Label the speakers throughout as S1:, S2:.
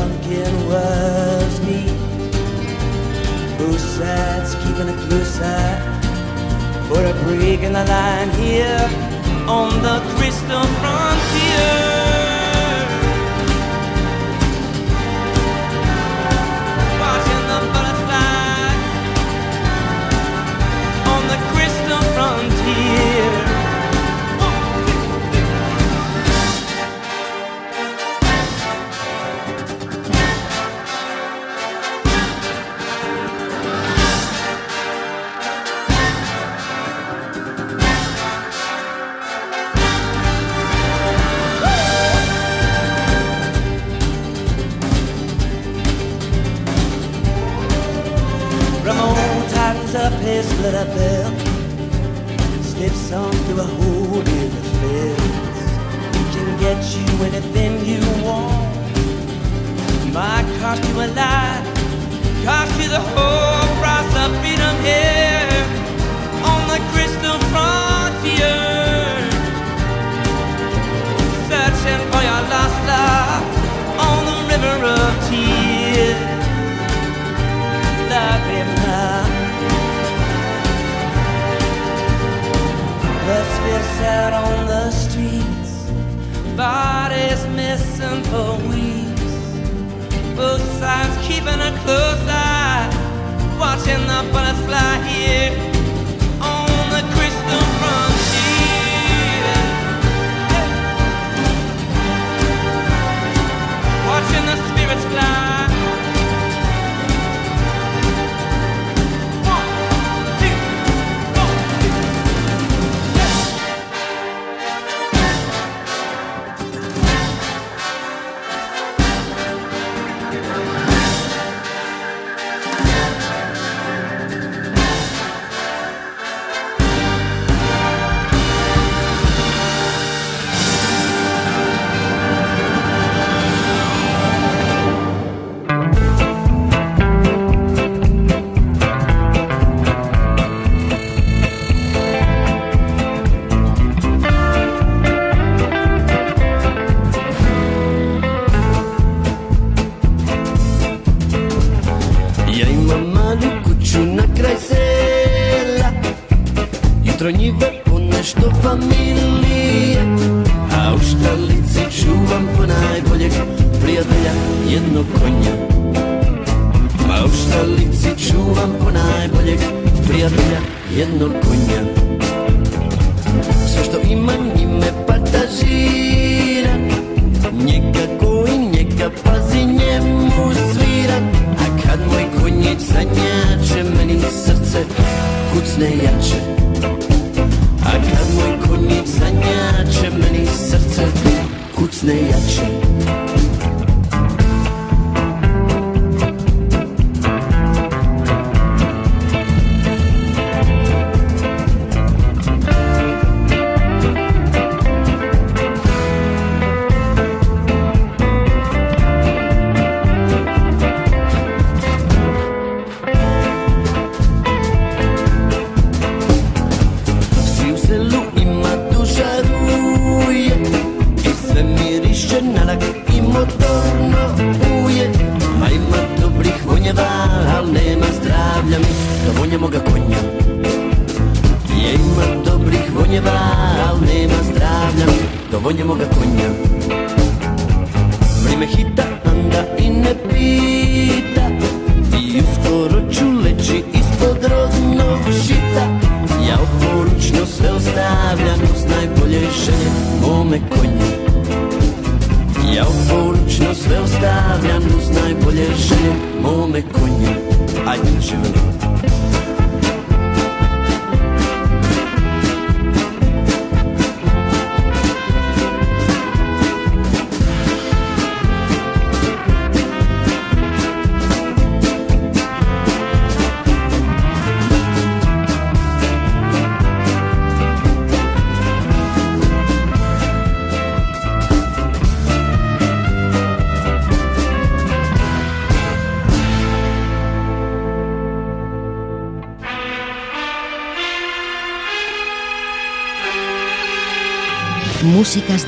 S1: drunken was me. Keeping a close eye for a break in the line here on the crystal frontier. fell Slips through a hole in the fence. He can get you anything you want. Might cost you a life Cost you the whole price of freedom here. On the crystal frontier. Searching for your lost love On the river of tears. Love spits out on the streets. Bodies missing for weeks. Both sides keeping a close eye, watching the bullets fly here.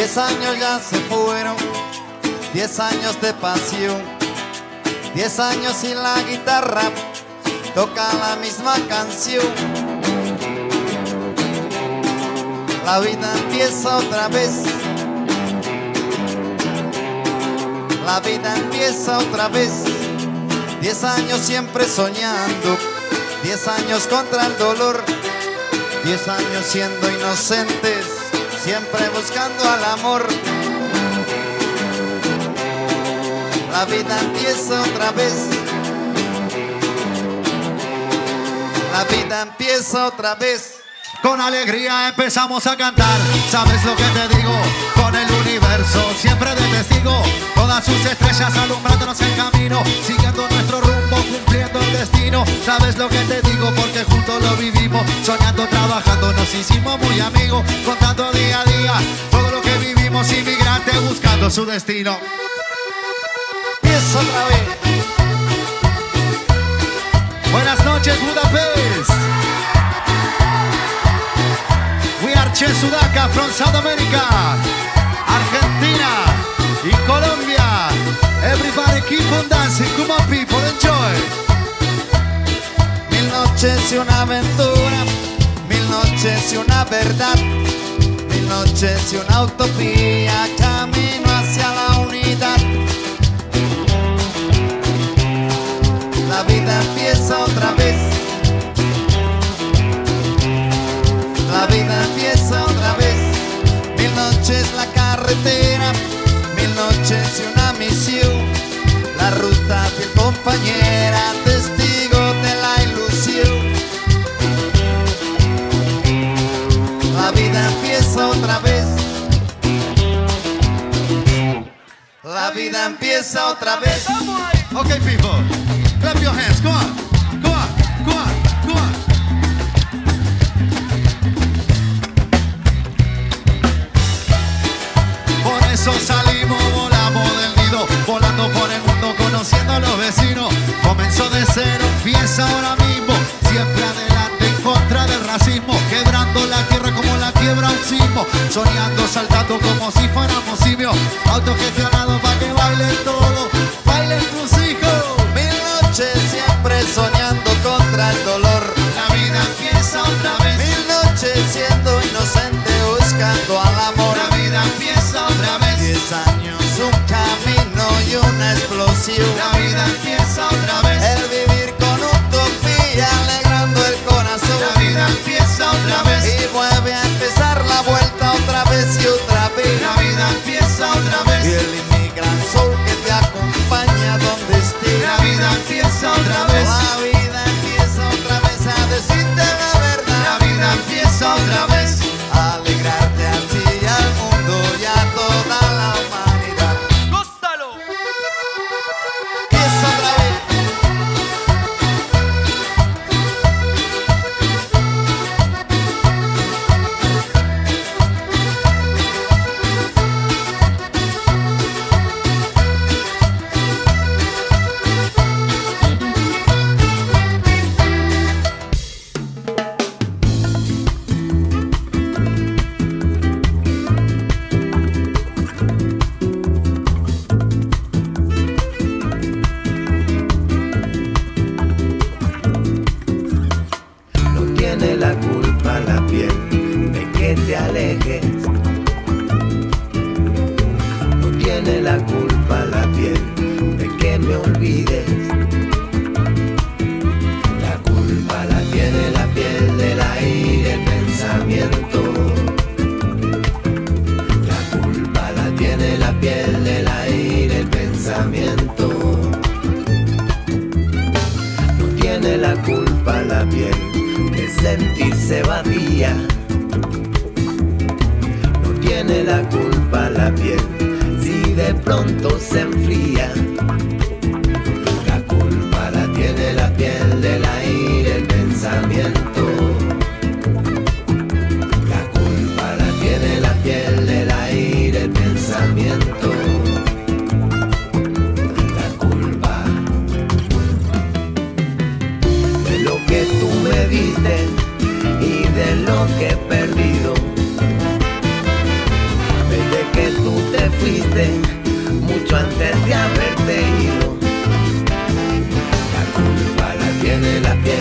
S2: Diez años ya se fueron, diez años de pasión, diez años sin la guitarra, toca la misma canción. La vida empieza otra vez. La vida empieza otra vez. Diez años siempre soñando, diez años contra el dolor, diez años siendo inocentes, siempre buscando al amor. La vida empieza otra vez. La vida empieza otra vez.
S3: Con alegría empezamos a cantar. ¿Sabes lo que te digo? Con el universo siempre de testigo. Todas sus estrellas alumbrándonos el camino. Siguiendo nuestro rumbo, cumpliendo el destino. ¿Sabes lo que te digo? Porque juntos lo vivimos. Soñando, trabajando, nos hicimos muy amigos. Contando día a día todo lo que vivimos. Inmigrantes buscando su destino.
S2: Empieza otra vez.
S3: Buenas noches, Budapest. We are Che Sudaca from South America, Argentina y Colombia. Everybody keep on dancing, come on people, enjoy.
S2: Mil noches y una aventura, mil noches y una verdad, mil noches y una utopía, camino hacia la la
S4: piel.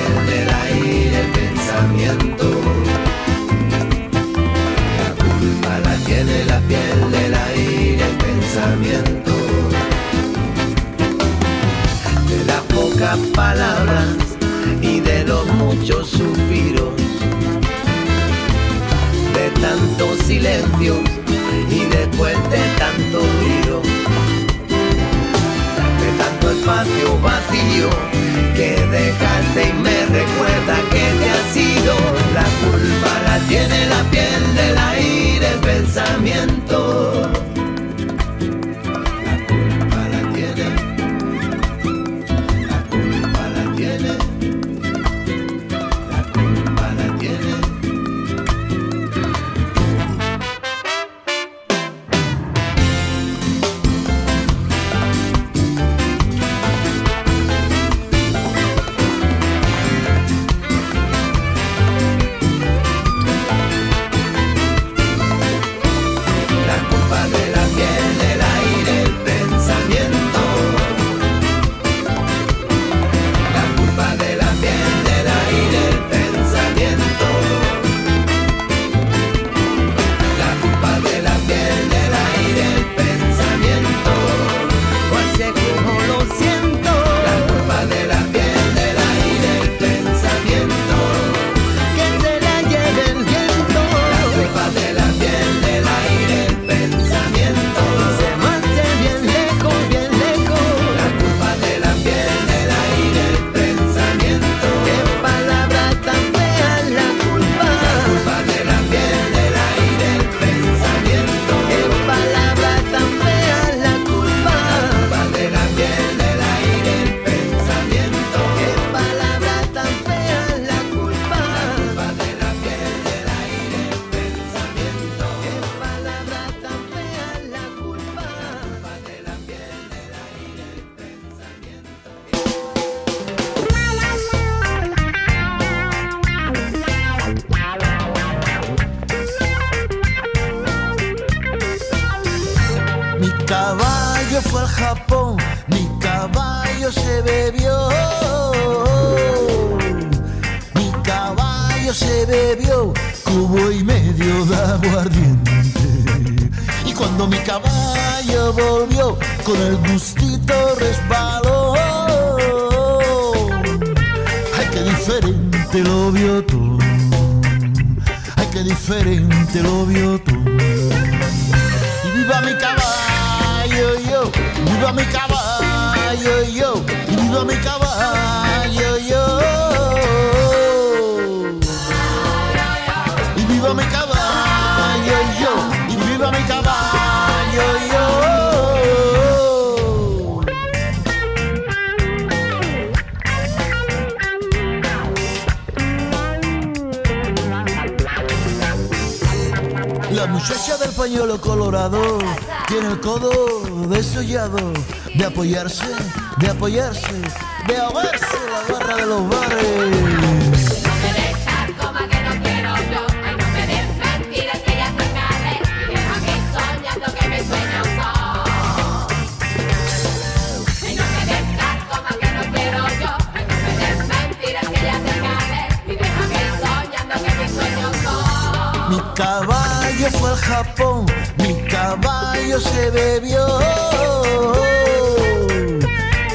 S5: Japón, mi caballo se bebió.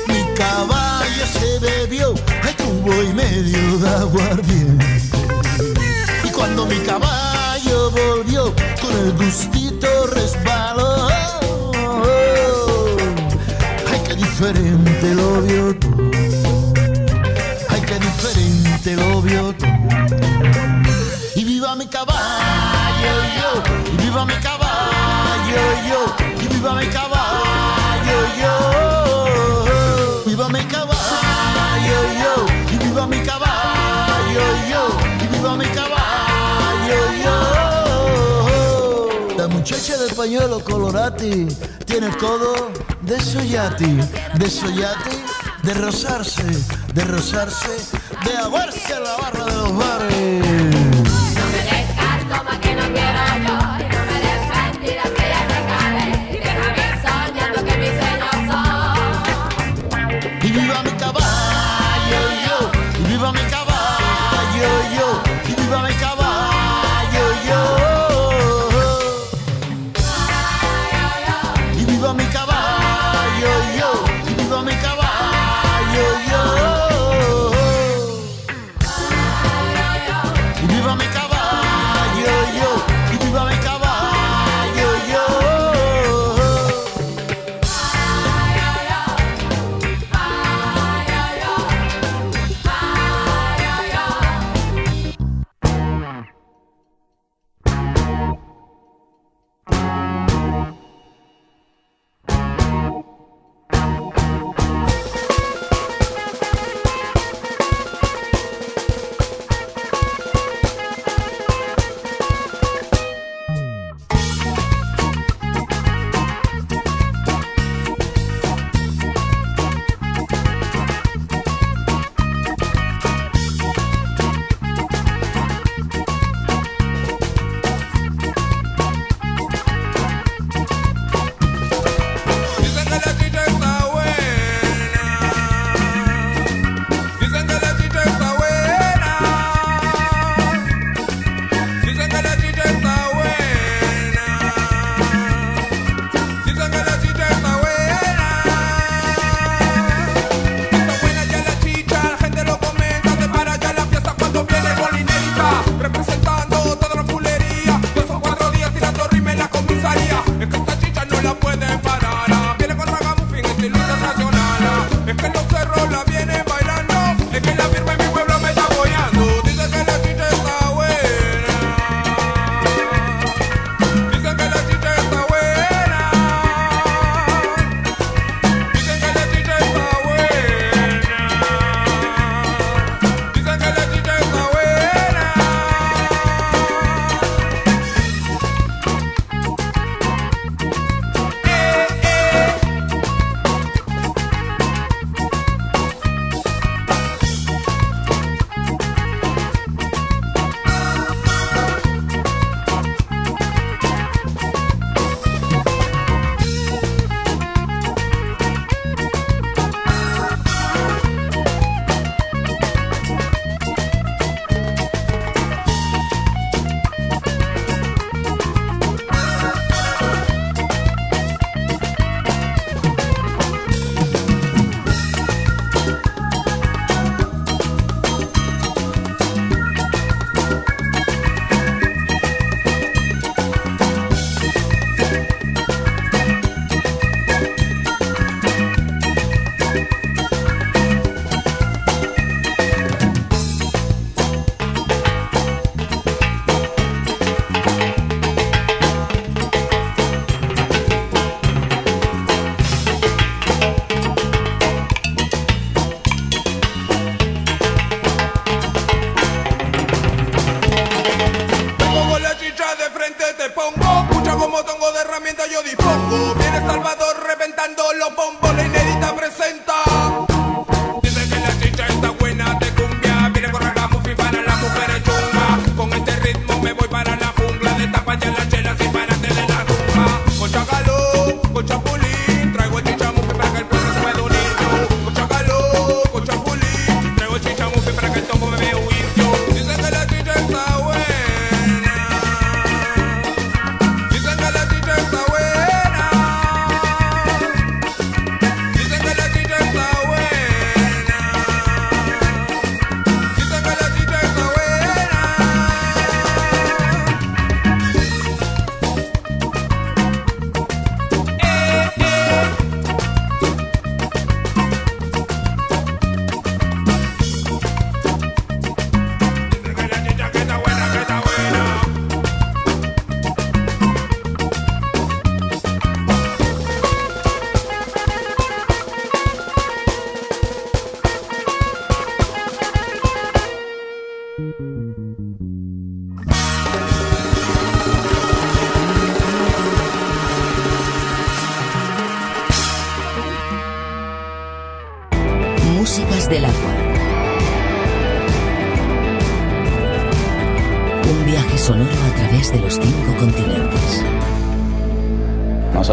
S5: Mi caballo se bebió, ay tuvo y medio de aguardiente. Y cuando mi caballo volvió, con el gustito resbaló. Ay, qué diferente lo vio tú. Ay, qué diferente lo vio tú. Y viva mi caballo yo viva mi caballo, yo, que viva mi caballo, yo, viva mi caballo, yo, viva mi caballo, yo, que viva mi caballo, yo. La muchacha del pañuelo colorati tiene el codo de soyati, de soyati, de rozarse, de rozarse, de aguarse en la barra de los bares.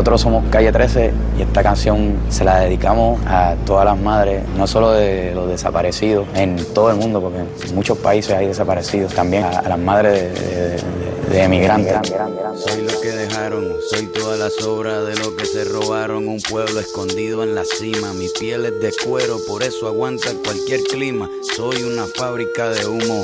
S6: Nosotros somos Calle 13 y esta canción se la dedicamos a todas las madres, no solo de los desaparecidos en todo el mundo, porque en muchos países hay desaparecidos, también a, a las madres de, de- de- de emigrantes.
S7: Soy lo que dejaron, soy toda la sobra de lo que se robaron. Un pueblo escondido en la cima. Mi piel es de cuero, por eso aguanta cualquier clima. Soy una fábrica de humo,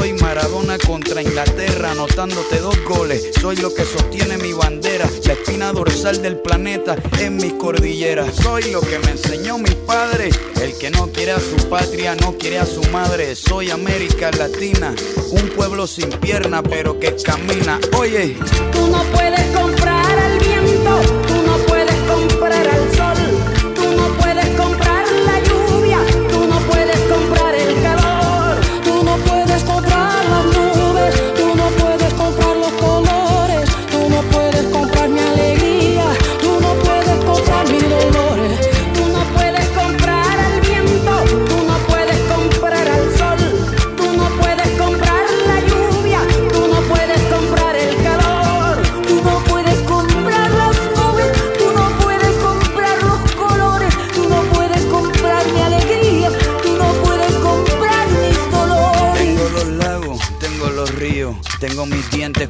S7: Soy Maradona contra Inglaterra, anotándote dos goles. Soy lo que sostiene mi bandera, la espina dorsal del planeta en mis cordilleras. Soy lo que me enseñó mi padre, el que no quiere a su patria, no quiere a su madre. Soy América Latina, un pueblo sin pierna pero que camina. Oye,
S8: Tú no puedes comprar
S7: dientes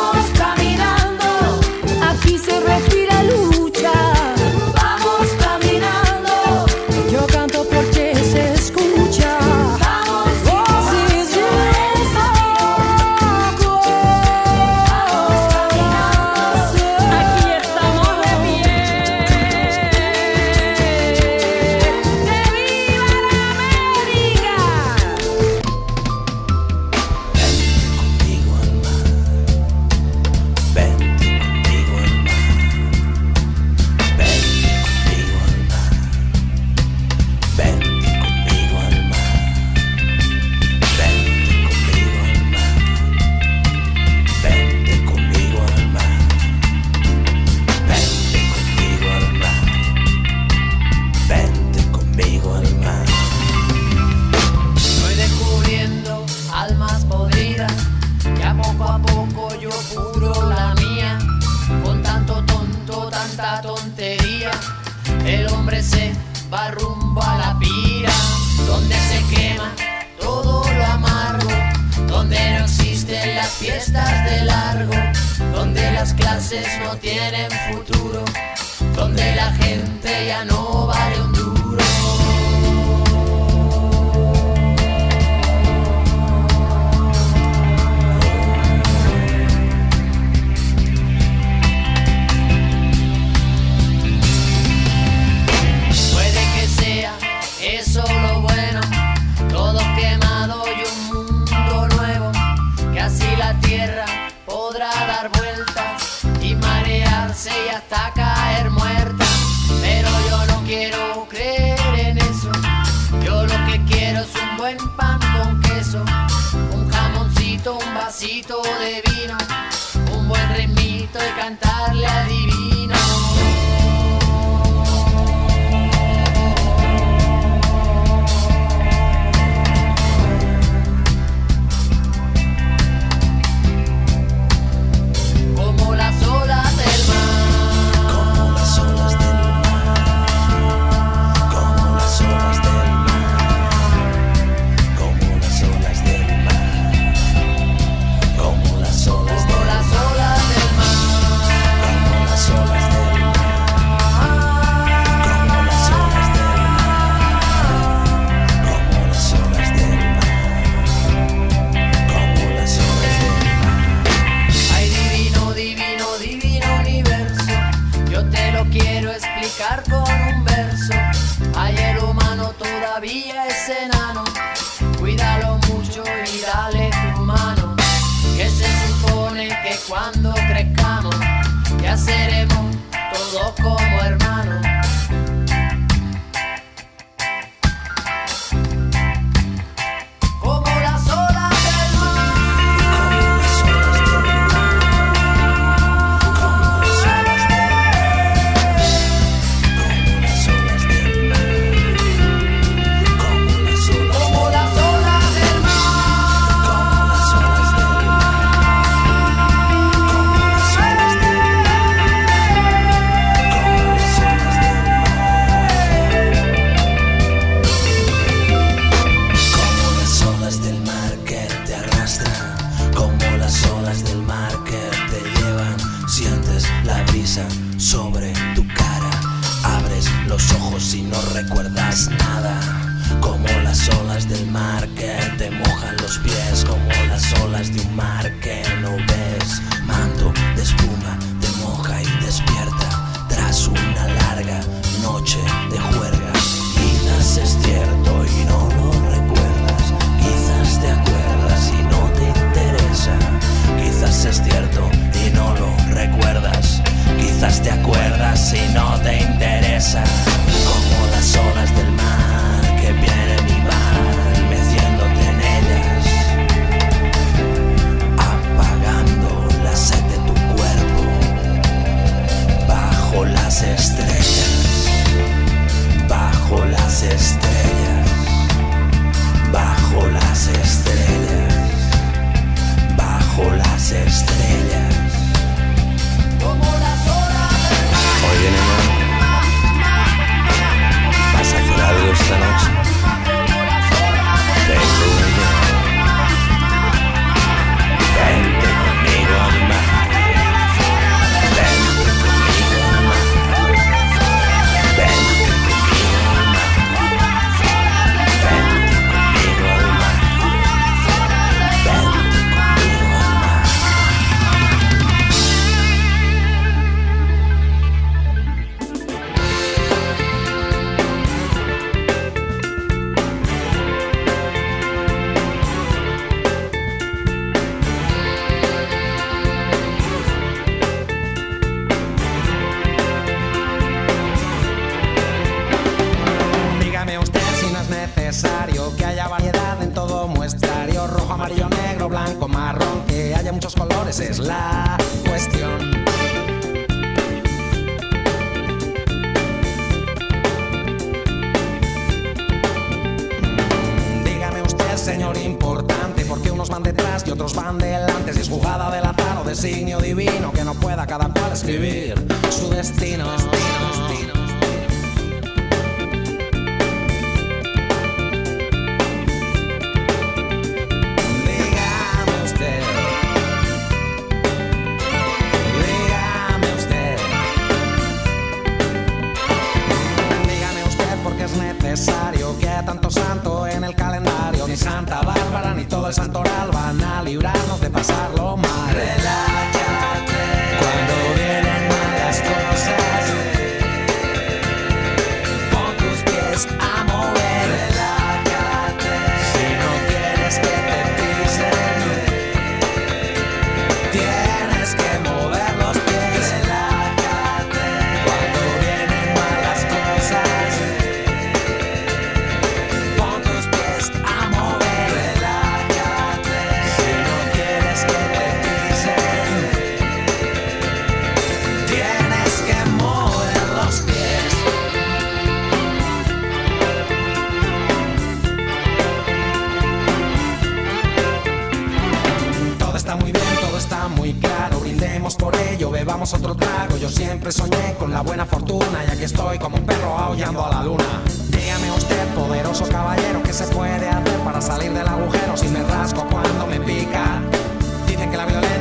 S9: buen pan con queso, un jamoncito, un vasito de vino, un buen remito de cantarle al divino. como
S10: todo está muy claro, brindemos por ello, bebamos otro trago. Yo siempre soñé con la buena fortuna, ya que estoy como un perro aullando a la luna. Dígame usted, poderoso caballero, ¿qué se puede hacer para salir del agujero si me rasco cuando me pica? Dicen que la violencia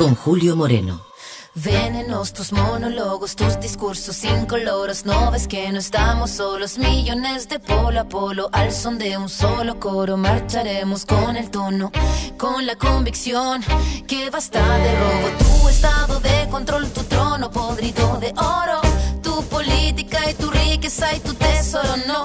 S11: Con
S12: Julio Moreno.
S13: Venenos tus monólogos, tus discursos incoloros. No ves que no estamos solos, millones de polo a polo. Al son de un solo coro, marcharemos con el tono, con la convicción que basta de robo. Tu estado de control, tu trono podrido de oro. Tu política y tu riqueza y tu tesoro, no.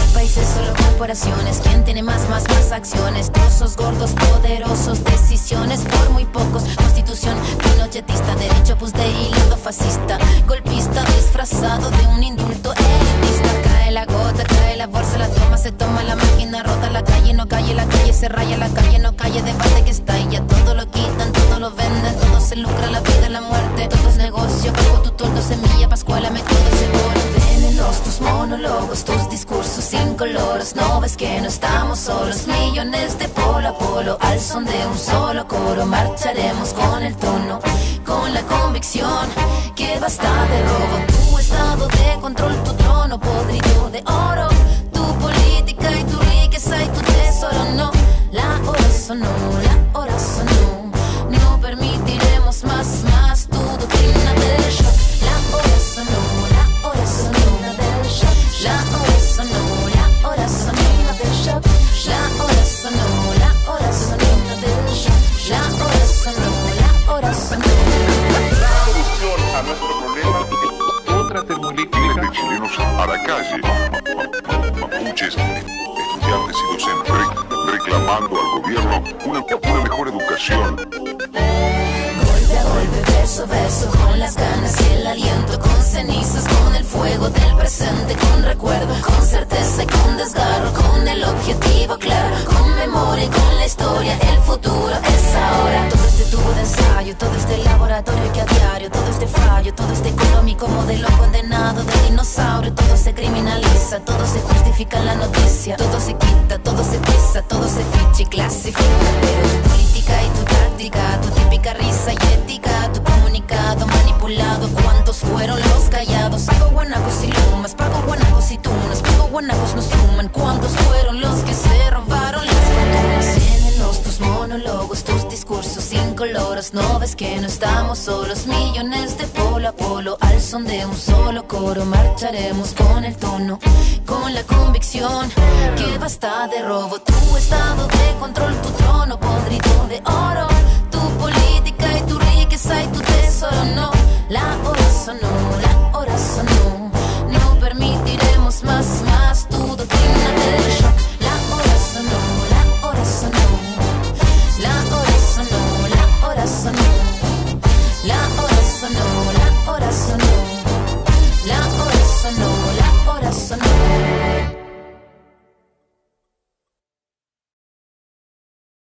S13: Solo corporaciones. ¿Quién tiene más, más, más acciones? Trozos gordos, poderosos, decisiones por muy pocos. Constitución pinochetista, derecho pues de hilando fascista. Golpista disfrazado de un indulto elitista. La gota, cae la bolsa, la toma, se toma la máquina, rota la calle, no calle, la calle se raya, la calle no calle, debate que está y ya todo lo quitan, todo lo venden, todo se lucra, la vida, la muerte, todo es negocio, pago tu toldo, semilla, pascuala, me todo seguro. Venenos, tus monólogos, tus discursos incoloros, no ves que no estamos solos, millones de polo a polo, al son de un solo coro, marcharemos con el tono, con la convicción que basta de robo, de control, tu trono podrido de oro, tu política y tu riqueza y tu tesoro, no, la hora sonó, la hora sonó, no permitiremos más, más tu doctrina del shock, la hora sonó, la hora sonó la hora con desgarro, con el objetivo claro, con memoria y con la historia, el futuro es ahora. Todo este tubo de ensayo, todo este laboratorio que a diario, todo este fallo, todo este económico modelo condenado de dinosaurio, todo se criminaliza, todo se justifica en la noticia, todo se quita, estamos solos, millones de polo a polo, al son de un solo coro, marcharemos con el tono, con la convicción que basta de robo, tu estado de control, tu trono podrido de